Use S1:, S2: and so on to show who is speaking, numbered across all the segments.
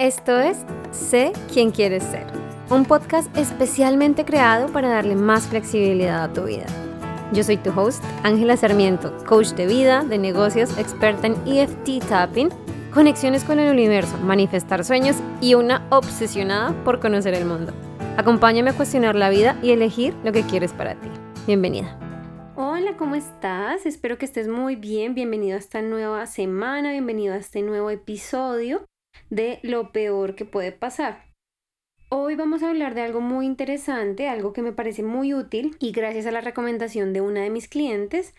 S1: Esto es Sé quién quieres ser, un podcast especialmente creado para darle más flexibilidad a tu vida. Yo soy tu host, Ángela Sarmiento, coach de vida, de negocios, experta en EFT tapping, conexiones con el universo, manifestar sueños y una obsesionada por conocer el mundo. Acompáñame a cuestionar la vida y elegir lo que quieres para ti. Bienvenida. Hola, ¿cómo estás? Espero que estés muy bien. Bienvenido a esta nueva semana, bienvenido a este nuevo episodio de lo peor que puede pasar. Hoy vamos a hablar de algo muy interesante, algo que me parece muy útil y gracias a la recomendación de una de mis clientes,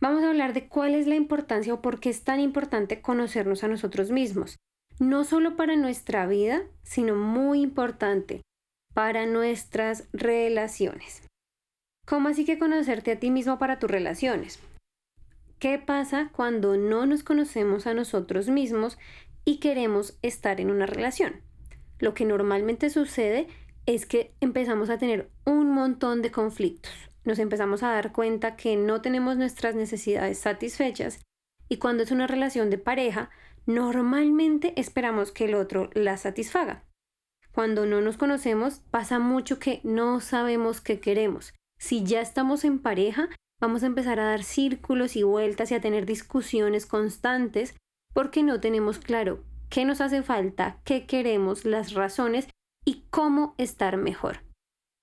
S1: vamos a hablar de cuál es la importancia o por qué es tan importante conocernos a nosotros mismos. No solo para nuestra vida, sino muy importante para nuestras relaciones. ¿Cómo así que conocerte a ti mismo para tus relaciones? ¿Qué pasa cuando no nos conocemos a nosotros mismos y queremos estar en una relación. Lo que normalmente sucede es que empezamos a tener un montón de conflictos. Nos empezamos a dar cuenta que no tenemos nuestras necesidades satisfechas y cuando es una relación de pareja, normalmente esperamos que el otro la satisfaga. Cuando no nos conocemos, pasa mucho que no sabemos qué queremos. Si ya estamos en pareja, vamos a empezar a dar círculos y vueltas y a tener discusiones constantes porque no tenemos claro qué nos hace falta, qué queremos, las razones y cómo estar mejor.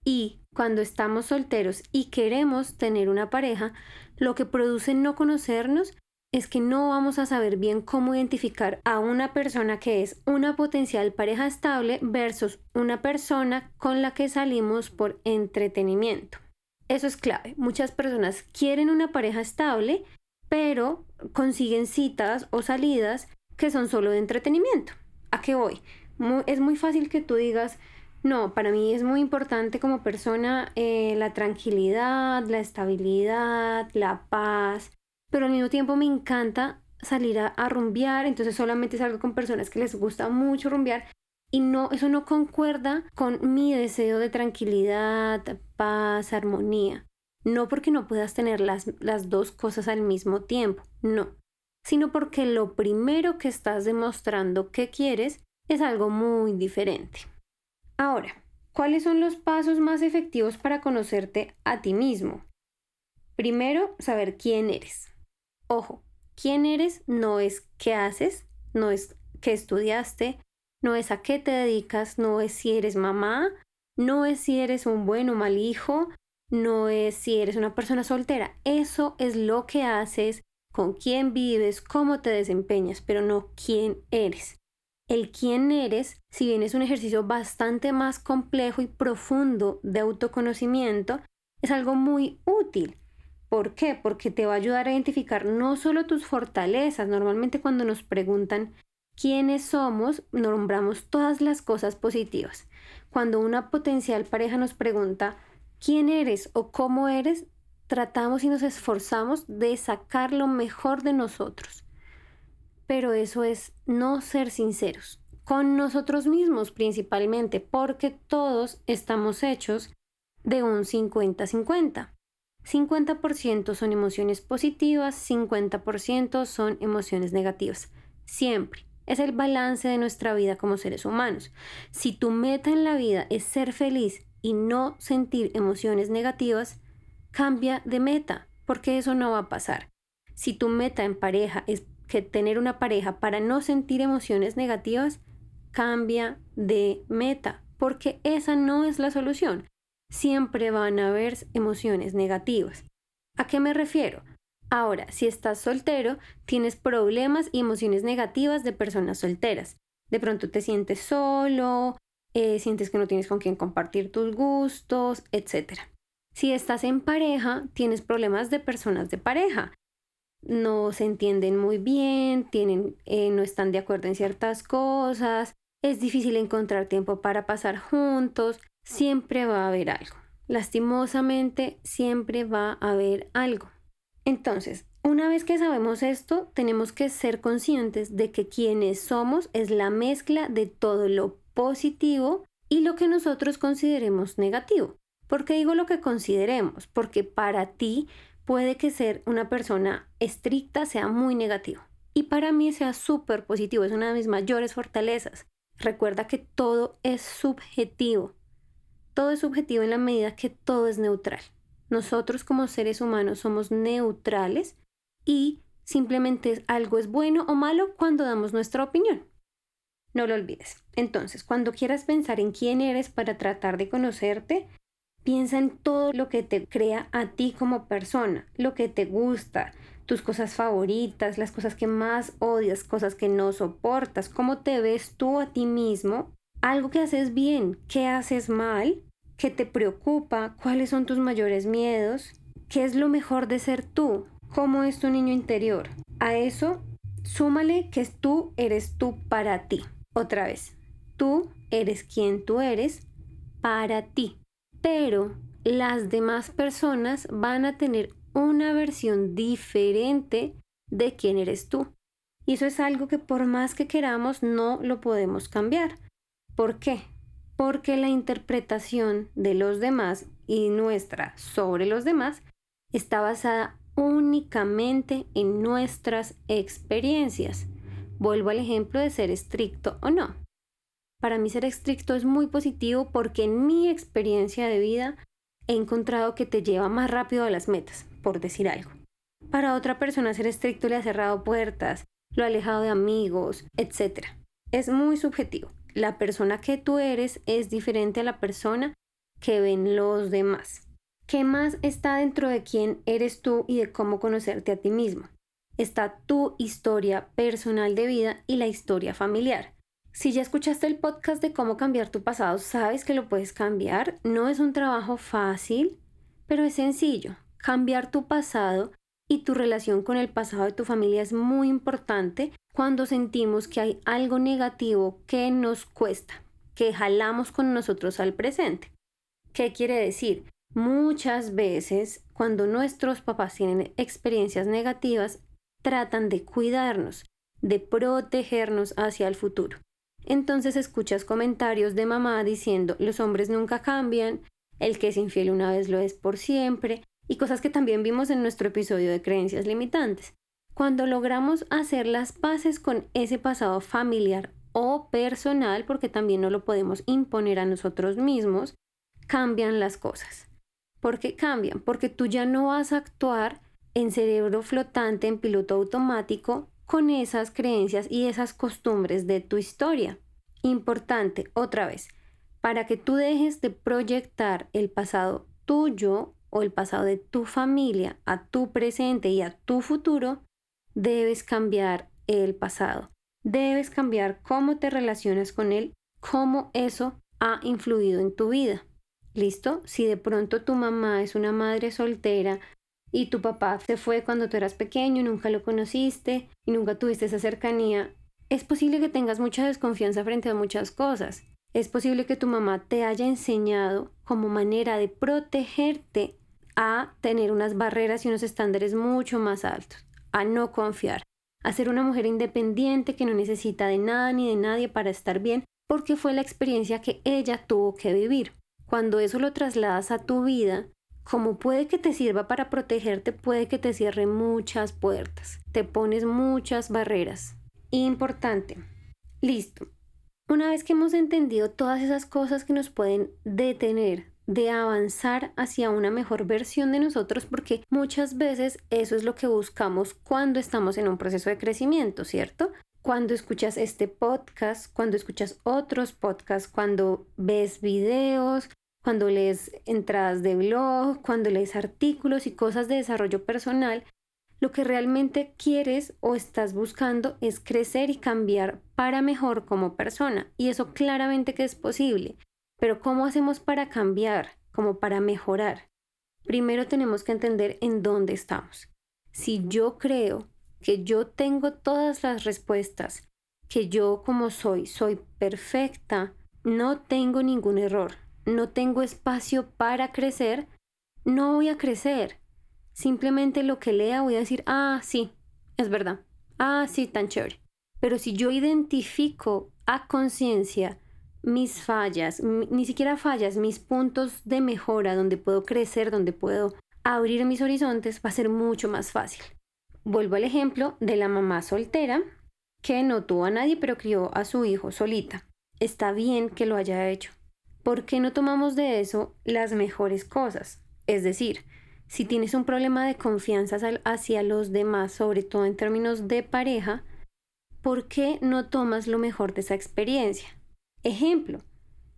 S1: Y cuando estamos solteros y queremos tener una pareja, lo que produce no conocernos es que no vamos a saber bien cómo identificar a una persona que es una potencial pareja estable versus una persona con la que salimos por entretenimiento. Eso es clave. Muchas personas quieren una pareja estable, pero consiguen citas o salidas que son solo de entretenimiento. ¿A qué voy? es muy fácil que tú digas, no, para mí es muy importante como persona eh, la tranquilidad, la estabilidad, la paz, pero al mismo tiempo me encanta salir a, a, rumbear, entonces solamente salgo con personas que les gusta mucho rumbear y no, eso no concuerda con mi deseo de tranquilidad, paz, armonía. No porque no puedas tener las, las dos cosas al mismo tiempo, no, sino porque lo primero que estás demostrando que quieres es algo muy diferente. Ahora, ¿cuáles son los pasos más efectivos para conocerte a ti mismo? Primero, saber quién eres. Ojo, quién eres no es qué haces, no es qué estudiaste, no es a qué te dedicas, no es si eres mamá, no es si eres un buen o mal hijo, no es si eres una persona soltera, eso es lo que haces, con quién vives, cómo te desempeñas, pero no quién eres. El quién eres, si bien es un ejercicio bastante más complejo y profundo de autoconocimiento, es algo muy útil. ¿Por qué? Porque te va a ayudar a identificar no solo tus fortalezas. Normalmente cuando nos preguntan quiénes somos, nombramos todas las cosas positivas. Cuando una potencial pareja nos pregunta quién eres o cómo eres, tratamos y nos esforzamos de sacar lo mejor de nosotros. Pero eso es no ser sinceros, con nosotros mismos principalmente, porque todos estamos hechos de un 50-50. 50% son emociones positivas, 50% son emociones negativas. Siempre. Es el balance de nuestra vida como seres humanos. Si tu meta en la vida es ser feliz y no sentir emociones negativas, cambia de meta, porque eso no va a pasar. Si tu meta en pareja es que tener una pareja para no sentir emociones negativas, cambia de meta, porque esa no es la solución. Siempre van a haber emociones negativas. ¿A qué me refiero? Ahora, si estás soltero, tienes problemas y emociones negativas de personas solteras. De pronto te sientes solo, eh, sientes que no tienes con quién compartir tus gustos, etc. Si estás en pareja, tienes problemas de personas de pareja. No se entienden muy bien, tienen, eh, no están de acuerdo en ciertas cosas, es difícil encontrar tiempo para pasar juntos, siempre va a haber algo. Lastimosamente, siempre va a haber algo. Entonces, una vez que sabemos esto, tenemos que ser conscientes de que quienes somos es la mezcla de todo lo positivo y lo que nosotros consideremos negativo. ¿Por qué digo lo que consideremos? Porque para ti puede que ser una persona estricta sea muy negativo y para mí sea súper positivo, es una de mis mayores fortalezas. Recuerda que todo es subjetivo. Todo es subjetivo en la medida que todo es neutral. Nosotros como seres humanos somos neutrales y simplemente algo es bueno o malo cuando damos nuestra opinión. No lo olvides. Entonces, cuando quieras pensar en quién eres para tratar de conocerte, piensa en todo lo que te crea a ti como persona, lo que te gusta, tus cosas favoritas, las cosas que más odias, cosas que no soportas, cómo te ves tú a ti mismo, algo que haces bien, qué haces mal, qué te preocupa, cuáles son tus mayores miedos, qué es lo mejor de ser tú, cómo es tu niño interior. A eso, súmale que tú eres tú para ti. Otra vez, tú eres quien tú eres para ti. Pero las demás personas van a tener una versión diferente de quién eres tú. Y eso es algo que por más que queramos no lo podemos cambiar. ¿Por qué? Porque la interpretación de los demás y nuestra sobre los demás está basada únicamente en nuestras experiencias. Vuelvo al ejemplo de ser estricto o no. Para mí ser estricto es muy positivo porque en mi experiencia de vida he encontrado que te lleva más rápido a las metas, por decir algo. Para otra persona ser estricto le ha cerrado puertas, lo ha alejado de amigos, etc. Es muy subjetivo. La persona que tú eres es diferente a la persona que ven los demás. ¿Qué más está dentro de quién eres tú y de cómo conocerte a ti mismo? Está tu historia personal de vida y la historia familiar. Si ya escuchaste el podcast de cómo cambiar tu pasado, sabes que lo puedes cambiar. No es un trabajo fácil, pero es sencillo. Cambiar tu pasado y tu relación con el pasado de tu familia es muy importante cuando sentimos que hay algo negativo que nos cuesta, que jalamos con nosotros al presente. ¿Qué quiere decir? Muchas veces, cuando nuestros papás tienen experiencias negativas, tratan de cuidarnos, de protegernos hacia el futuro. Entonces escuchas comentarios de mamá diciendo los hombres nunca cambian, el que es infiel una vez lo es por siempre, y cosas que también vimos en nuestro episodio de creencias limitantes. Cuando logramos hacer las paces con ese pasado familiar o personal, porque también no lo podemos imponer a nosotros mismos, cambian las cosas. ¿Por qué cambian? Porque tú ya no vas a actuar en cerebro flotante, en piloto automático, con esas creencias y esas costumbres de tu historia. Importante, otra vez, para que tú dejes de proyectar el pasado tuyo o el pasado de tu familia a tu presente y a tu futuro, debes cambiar el pasado. Debes cambiar cómo te relacionas con él, cómo eso ha influido en tu vida. ¿Listo? Si de pronto tu mamá es una madre soltera y tu papá se fue cuando tú eras pequeño, nunca lo conociste y nunca tuviste esa cercanía, es posible que tengas mucha desconfianza frente a muchas cosas. Es posible que tu mamá te haya enseñado como manera de protegerte a tener unas barreras y unos estándares mucho más altos, a no confiar, a ser una mujer independiente que no necesita de nada ni de nadie para estar bien, porque fue la experiencia que ella tuvo que vivir. Cuando eso lo trasladas a tu vida, como puede que te sirva para protegerte, puede que te cierre muchas puertas, te pones muchas barreras. Importante. Listo. Una vez que hemos entendido todas esas cosas que nos pueden detener de avanzar hacia una mejor versión de nosotros porque muchas veces eso es lo que buscamos cuando estamos en un proceso de crecimiento, ¿cierto? Cuando escuchas este podcast, cuando escuchas otros podcasts, cuando ves videos, cuando lees entradas de blog, cuando lees artículos y cosas de desarrollo personal, lo que realmente quieres o estás buscando es crecer y cambiar para mejor como persona. Y eso claramente que es posible. Pero ¿cómo hacemos para cambiar? Como para mejorar. Primero tenemos que entender en dónde estamos. Si yo creo que yo tengo todas las respuestas, que yo como soy, soy perfecta, no tengo ningún error, no tengo espacio para crecer, no voy a crecer. Simplemente lo que lea voy a decir, ah, sí, es verdad. Ah, sí, tan chévere. Pero si yo identifico a conciencia mis fallas, ni siquiera fallas, mis puntos de mejora donde puedo crecer, donde puedo abrir mis horizontes, va a ser mucho más fácil. Vuelvo al ejemplo de la mamá soltera que no tuvo a nadie pero crió a su hijo solita. está bien que lo haya hecho. ¿Por qué no tomamos de eso las mejores cosas? Es decir, si tienes un problema de confianza hacia los demás, sobre todo en términos de pareja, ¿por qué no tomas lo mejor de esa experiencia? Ejemplo,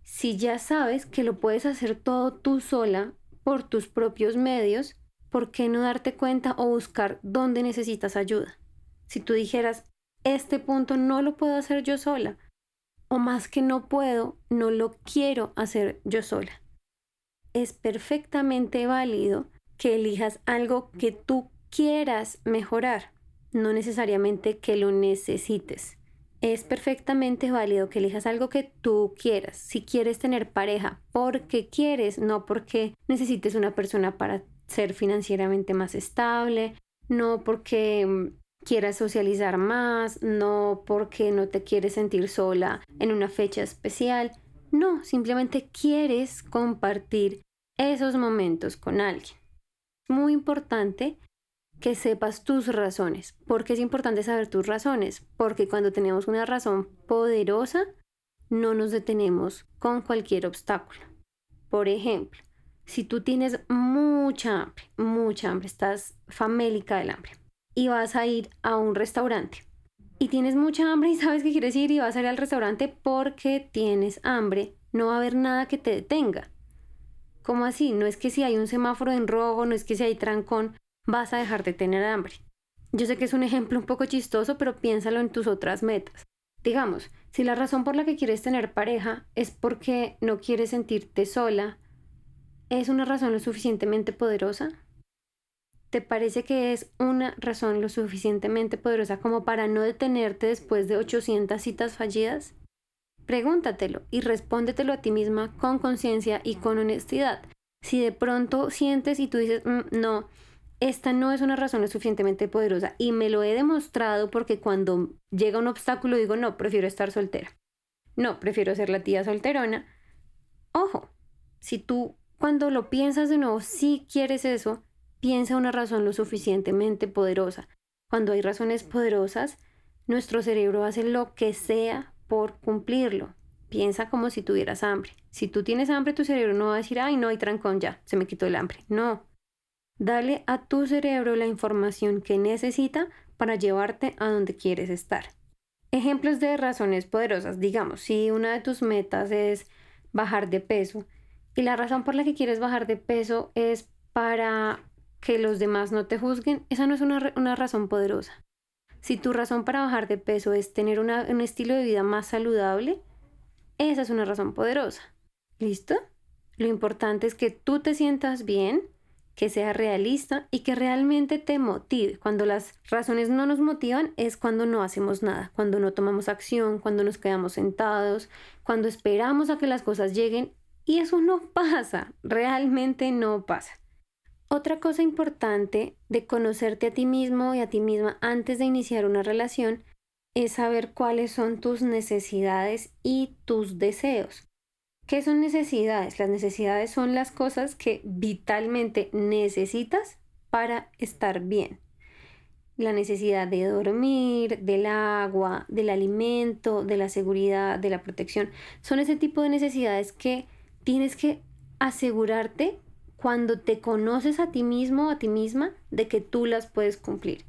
S1: si ya sabes que lo puedes hacer todo tú sola por tus propios medios, ¿por qué no darte cuenta o buscar dónde necesitas ayuda? Si tú dijeras, este punto no lo puedo hacer yo sola, o más que no puedo, no lo quiero hacer yo sola. Es perfectamente válido que elijas algo que tú quieras mejorar, no necesariamente que lo necesites. Es perfectamente válido que elijas algo que tú quieras. Si quieres tener pareja porque quieres, no porque necesites una persona para ser financieramente más estable, no porque mm, quieras socializar más, no porque no te quieres sentir sola en una fecha especial, no, simplemente quieres compartir esos momentos con alguien. Muy importante que sepas tus razones. ¿Por qué es importante saber tus razones? Porque cuando tenemos una razón poderosa, no nos detenemos con cualquier obstáculo. Por ejemplo, si tú tienes mucha hambre, mucha hambre, estás famélica del hambre y vas a ir a un restaurante y tienes mucha hambre y sabes que quieres ir y vas a ir al restaurante porque tienes hambre, no va a haber nada que te detenga. ¿Cómo así? No es que si hay un semáforo en rojo, no es que si hay trancón, vas a dejar de tener hambre. Yo sé que es un ejemplo un poco chistoso, pero piénsalo en tus otras metas. Digamos, si la razón por la que quieres tener pareja es porque no quieres sentirte sola, ¿Es una razón lo suficientemente poderosa? ¿Te parece que es una razón lo suficientemente poderosa como para no detenerte después de 800 citas fallidas? Pregúntatelo y respóndetelo a ti misma con conciencia y con honestidad. Si de pronto sientes y tú dices, mm, no, esta no es una razón lo suficientemente poderosa y me lo he demostrado porque cuando llega un obstáculo digo, no, prefiero estar soltera. No, prefiero ser la tía solterona. Ojo, si tú cuando lo piensas de nuevo, si quieres eso, piensa una razón lo suficientemente poderosa. Cuando hay razones poderosas, nuestro cerebro hace lo que sea por cumplirlo. Piensa como si tuvieras hambre. Si tú tienes hambre, tu cerebro no va a decir, ay, no hay trancón ya, se me quitó el hambre. No. Dale a tu cerebro la información que necesita para llevarte a donde quieres estar. Ejemplos de razones poderosas. Digamos, si una de tus metas es bajar de peso, y la razón por la que quieres bajar de peso es para que los demás no te juzguen, esa no es una, razón poderosa. Si tu razón para bajar de peso es tener un estilo de vida más saludable, esa es una razón poderosa. ¿Listo? Lo importante es que tú te sientas bien, que sea realista y que realmente te motive. Cuando las razones no nos motivan es cuando no hacemos nada, cuando no tomamos acción, cuando nos quedamos sentados, cuando esperamos a que las cosas lleguen y eso no pasa, realmente no pasa. Otra cosa importante de conocerte a ti mismo y a ti misma antes de iniciar una relación es saber cuáles son tus necesidades y tus deseos. ¿Qué son necesidades? Las necesidades son las cosas que vitalmente necesitas para estar bien. La necesidad de dormir, del agua, del alimento, de la seguridad, de la protección. Son ese tipo de necesidades que tienes que asegurarte cuando te conoces a ti mismo o a ti misma de que tú las puedes cumplir.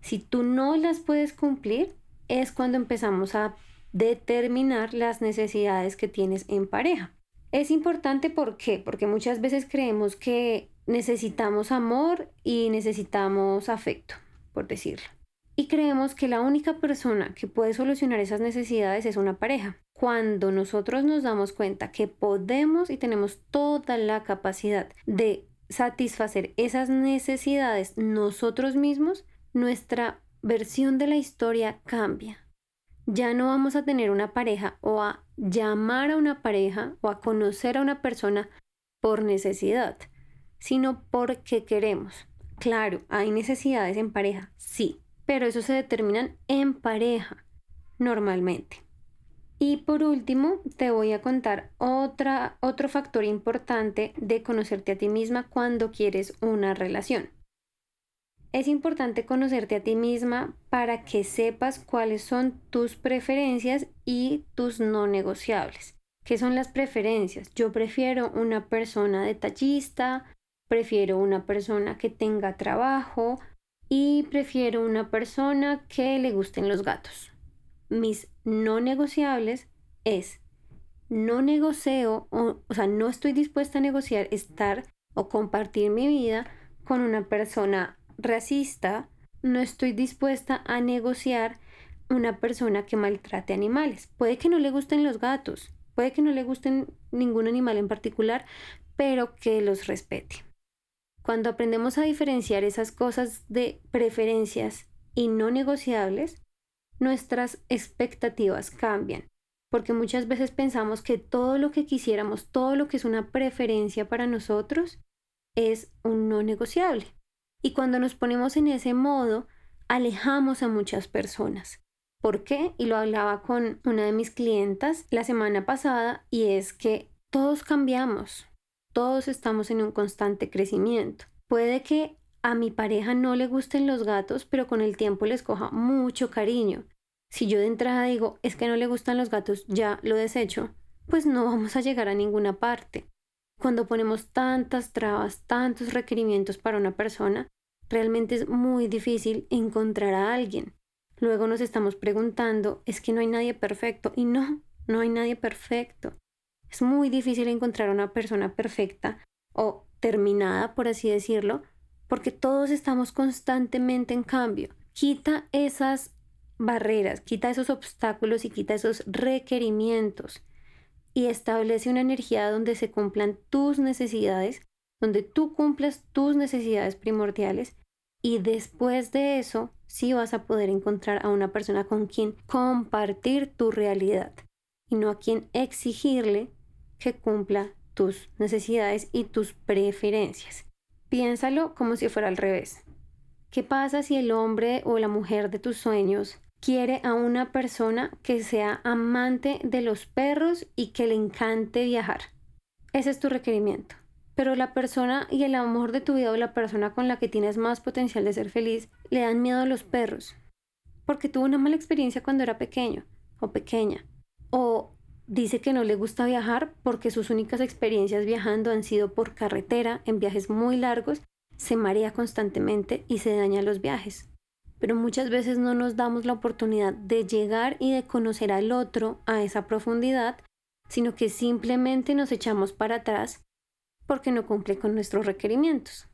S1: Si tú no las puedes cumplir, es cuando empezamos a determinar las necesidades que tienes en pareja. Es importante. Porque muchas veces creemos que necesitamos amor y necesitamos afecto, por decirlo y creemos que la única persona que puede solucionar esas necesidades es una pareja. Cuando nosotros nos damos cuenta que podemos y tenemos toda la capacidad de satisfacer esas necesidades nosotros mismos, nuestra versión de la historia cambia. Ya no vamos a tener una pareja o a llamar a una pareja o a conocer a una persona por necesidad, sino porque queremos. Claro, hay necesidades en pareja, sí, pero eso se determinan en pareja normalmente. Y por último, te voy a contar otra, otro factor importante de conocerte a ti misma cuando quieres una relación. Es importante conocerte a ti misma para que sepas cuáles son tus preferencias y tus no negociables. ¿Qué son las preferencias? Yo prefiero una persona detallista, prefiero una persona que tenga trabajo y prefiero una persona que le gusten los gatos. Mis no negociables es no negocio o, o sea, no estoy dispuesta a negociar estar o compartir mi vida con una persona racista, no estoy dispuesta a negociar una persona que maltrate animales. Puede que no le gusten los gatos, puede que no le gusten ningún animal en particular, pero que los respete. Cuando aprendemos a diferenciar esas cosas de preferencias y no negociables, nuestras expectativas cambian, porque muchas veces pensamos que todo lo que quisiéramos, todo lo que es una preferencia para nosotros, es un no negociable. Y cuando nos ponemos en ese modo, alejamos a muchas personas. ¿Por qué? Y lo hablaba con una de mis clientas la semana pasada y es que todos cambiamos, todos estamos en un constante crecimiento. Puede que a mi pareja no le gusten los gatos, pero con el tiempo les coja mucho cariño. Si yo de entrada digo, es que no le gustan los gatos, ya lo desecho, pues no vamos a llegar a ninguna parte. Cuando ponemos tantas trabas, tantos requerimientos para una persona, realmente es muy difícil encontrar a alguien. Luego nos estamos preguntando, es que no hay nadie perfecto. Y no, no hay nadie perfecto. Es muy difícil encontrar una persona perfecta o terminada, por así decirlo, porque todos estamos constantemente en cambio. Quita esas barreras, quita esos obstáculos y quita esos requerimientos y establece una energía donde se cumplan tus necesidades, donde tú cumplas tus necesidades primordiales y después de eso sí vas a poder encontrar a una persona con quien compartir tu realidad y no a quien exigirle que cumpla tus necesidades y tus preferencias. Piénsalo como si fuera al revés. ¿Qué pasa si el hombre o la mujer de tus sueños quiere a una persona que sea amante de los perros y que le encante viajar. Ese es tu requerimiento. Pero la persona y el amor de tu vida o la persona con la que tienes más potencial de ser feliz le dan miedo a los perros. Porque tuvo una mala experiencia cuando era pequeño o pequeña. O dice que no le gusta viajar porque sus únicas experiencias viajando han sido por carretera en viajes muy largos, se marea constantemente y se daña los viajes pero muchas veces no nos damos la oportunidad de llegar y de conocer al otro a esa profundidad, sino que simplemente nos echamos para atrás porque no cumple con nuestros requerimientos.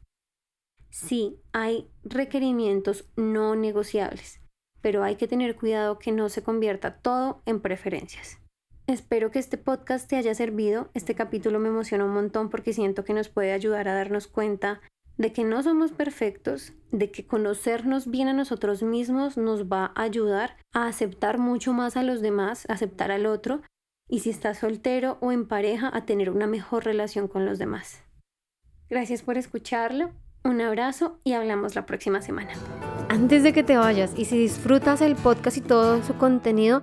S1: Sí, hay requerimientos no negociables, pero hay que tener cuidado que no se convierta todo en preferencias. Espero que este podcast te haya servido. Este capítulo me emociona un montón porque siento que nos puede ayudar a darnos cuenta de que no somos perfectos, de que conocernos bien a nosotros mismos nos va a ayudar a aceptar mucho más a los demás, aceptar al otro, y si estás soltero o en pareja, a tener una mejor relación con los demás. Gracias por escucharlo, un abrazo y hablamos la próxima semana. Antes de que te vayas y si disfrutas el podcast y todo su contenido,